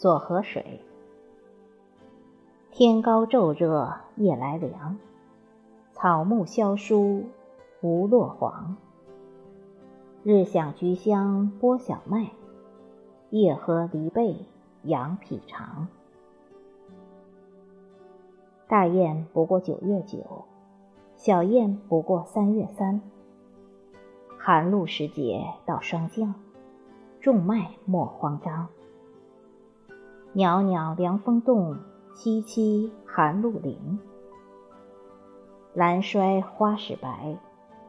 作河水。天高昼热夜来凉，草木萧疏无落黄。日享菊香播小麦，夜喝梨贝养脾肠。大雁不过九月九，小雁不过三月三。寒露时节到霜降，种麦莫慌张。袅袅凉风动，凄凄寒露临。兰衰花始白，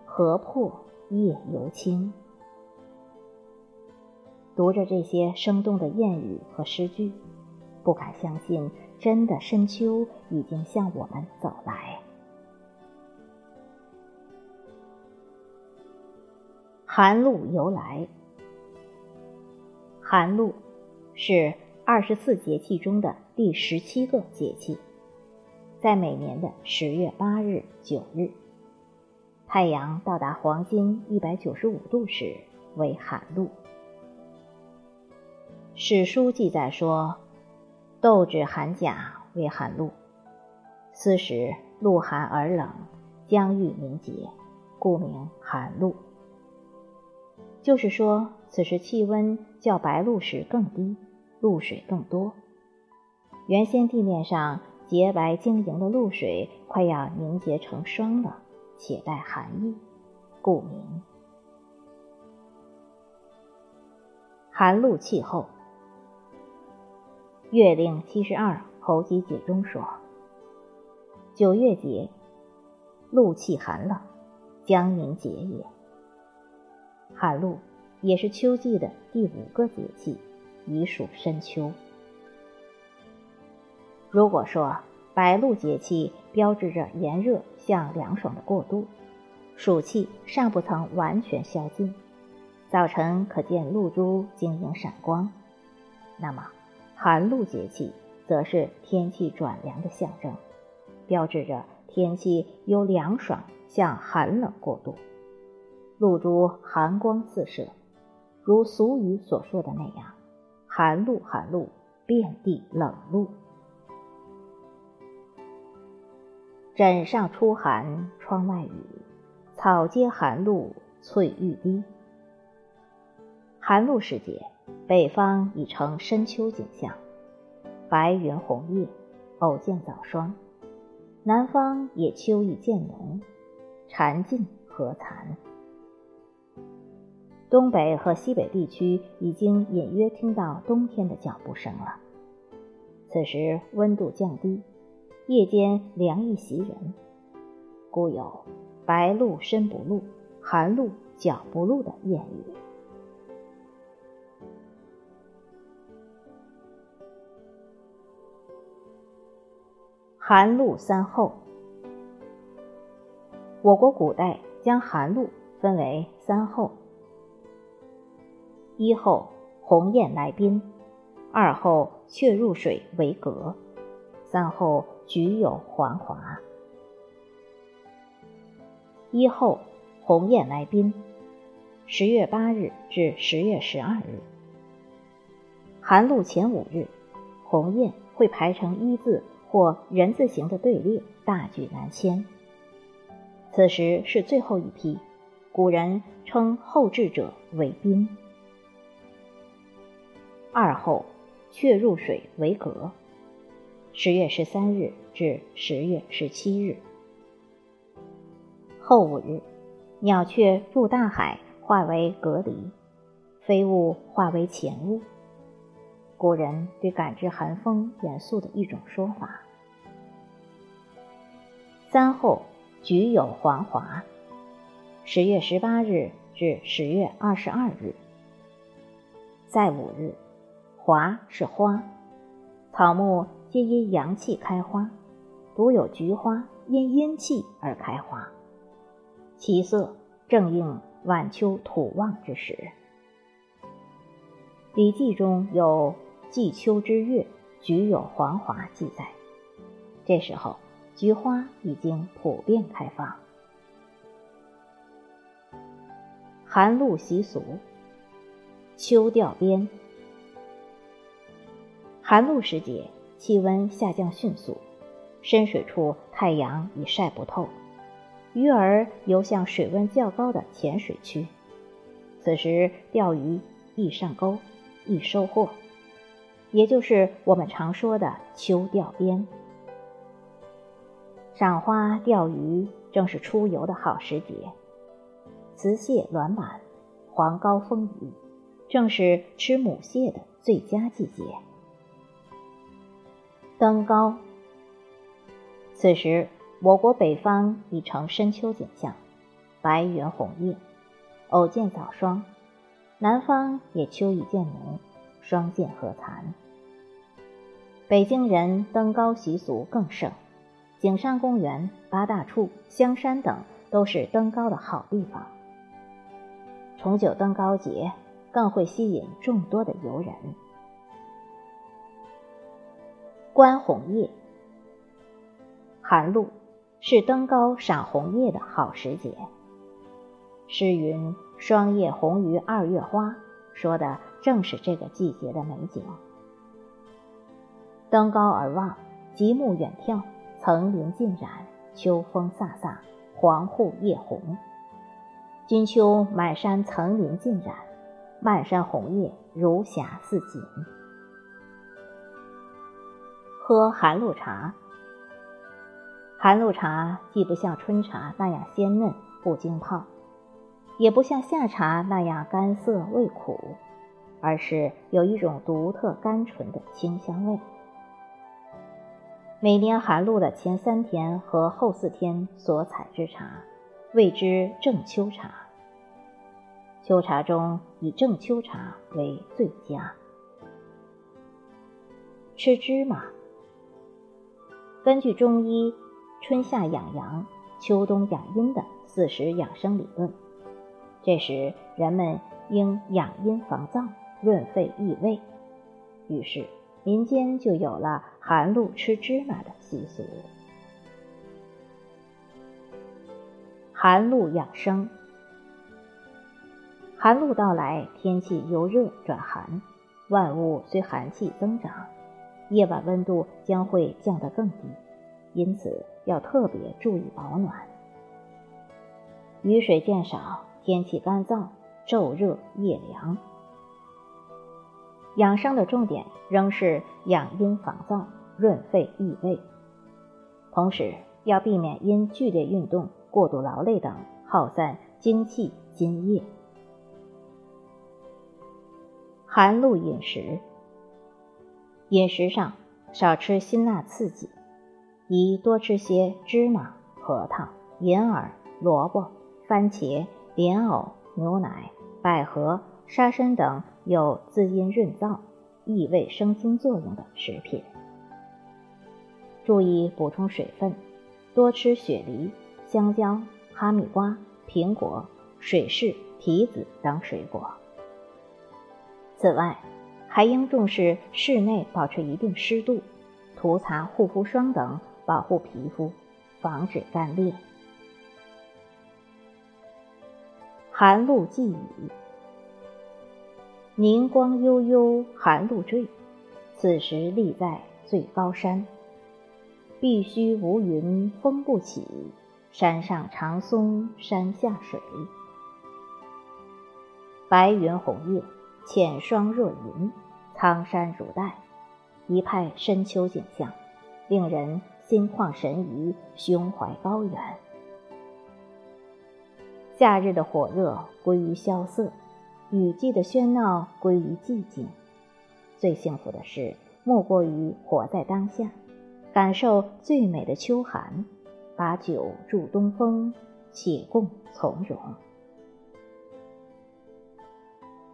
荷破叶犹青。读着这些生动的谚语和诗句，不敢相信，真的深秋已经向我们走来。寒露由来，寒露是二十四节气中的第十七个节气，在每年的十月八日、九日，太阳到达黄金一百九十五度时为寒露。史书记载说：“斗指寒甲为寒露，此时露寒而冷，将欲凝结，故名寒露。”就是说，此时气温较白露时更低，露水更多。原先地面上洁白晶莹的露水快要凝结成霜了，且带寒意，故名寒露气候。《月令七十二候集解》中说：“九月节，露气寒冷，将凝结也。寒露也是秋季的第五个节气，已属深秋。如果说白露节气标志着炎热向凉爽的过渡，暑气尚不曾完全消尽，早晨可见露珠晶莹闪光，那么。”寒露节气则是天气转凉的象征，标志着天气由凉爽向寒冷过渡。露珠寒光四射，如俗语所说的那样：“寒露，寒露，遍地冷露。”枕上初寒窗外雨，草阶寒露翠欲滴。寒露时节。北方已成深秋景象，白云红叶，偶见早霜；南方也秋意渐浓，蝉尽荷残。东北和西北地区已经隐约听到冬天的脚步声了。此时温度降低，夜间凉意袭人，故有“白露身不露，寒露脚不露”的谚语。寒露三候，我国古代将寒露分为三候：一候鸿雁来宾，二候雀入水为阁，三候菊有还华。一候鸿雁来宾，十月八日至十月十二日，寒露前五日，鸿雁会排成一字。或人字形的队列，大举南迁。此时是最后一批，古人称后至者为宾。二后，却入水为阁，十月十三日至十月十七日。后五日，鸟雀入大海，化为隔离，飞物化为潜物。古人对感知寒风严肃的一种说法。三后，菊有黄华，十月十八日至十月二十二日。再五日，华是花，草木皆因阳气开花，独有菊花因阴气而开花，其色正应晚秋土旺之时。《礼记》中有“季秋之月，菊有黄华”记载。这时候，菊花已经普遍开放。寒露习俗，秋调边。寒露时节，气温下降迅速，深水处太阳已晒不透，鱼儿游向水温较高的浅水区。此时钓鱼易上钩，易收获，也就是我们常说的秋钓边。赏花钓鱼正是出游的好时节，雌蟹卵满，黄膏丰腴，正是吃母蟹的最佳季节。登高。此时，我国北方已成深秋景象，白云红叶，偶见早霜；南方也秋已渐浓，霜见河残。北京人登高习俗更盛，景山公园、八大处、香山等都是登高的好地方。重九登高节更会吸引众多的游人。观红叶，寒露是登高赏红叶的好时节。诗云“霜叶红于二月花”，说的正是这个季节的美景。登高而望，极目远眺，层林尽染，秋风飒飒，黄户叶红。金秋满山层林尽染，漫山红叶如霞似锦。喝寒露茶，寒露茶既不像春茶那样鲜嫩不经泡，也不像夏茶那样干涩味苦，而是有一种独特甘醇的清香味。每年寒露的前三天和后四天所采之茶，谓之正秋茶。秋茶中以正秋茶为最佳。吃芝麻。根据中医春夏养阳、秋冬养阴的四时养生理论，这时人们应养阴防燥、润肺益胃，于是民间就有了寒露吃芝麻的习俗。寒露养生，寒露到来，天气由热转寒，万物随寒气增长。夜晚温度将会降得更低，因此要特别注意保暖。雨水渐少，天气干燥，昼热夜凉。养生的重点仍是养阴防燥、润肺益胃，同时要避免因剧烈运动、过度劳累等耗散精气津液。寒露饮食。饮食上少吃辛辣刺激，宜多吃些芝麻、核桃、银耳、萝卜、番茄、莲藕、牛奶、百合、沙参等有滋阴润燥、益胃生津作用的食品。注意补充水分，多吃雪梨、香蕉、哈密瓜、苹果、水柿、提子等水果。此外，还应重视室内保持一定湿度，涂擦护肤霜等保护皮肤，防止干裂。寒露寄雨，凝光悠悠，寒露坠。此时立在最高山，碧虚无云，风不起。山上长松，山下水。白云红叶。浅霜若银，苍山如黛，一派深秋景象，令人心旷神怡，胸怀高远。夏日的火热归于萧瑟，雨季的喧闹归于寂静。最幸福的事，莫过于活在当下，感受最美的秋寒，把酒祝东风，且共从容。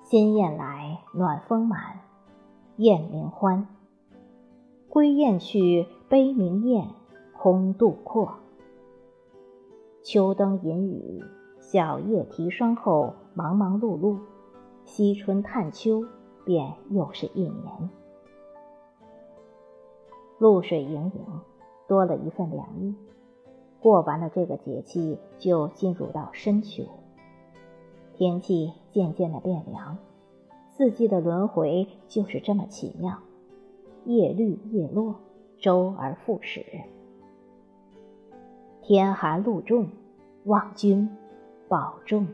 新燕来，暖风满，雁鸣欢。归雁去，悲鸣雁，空渡阔。秋灯引雨，小叶啼霜后，忙忙碌碌，惜春探秋，便又是一年。露水盈盈，多了一份凉意。过完了这个节气，就进入到深秋。天气渐渐的变凉四季的轮回就是这么奇妙叶绿叶落周而复始。天寒露重望君保重。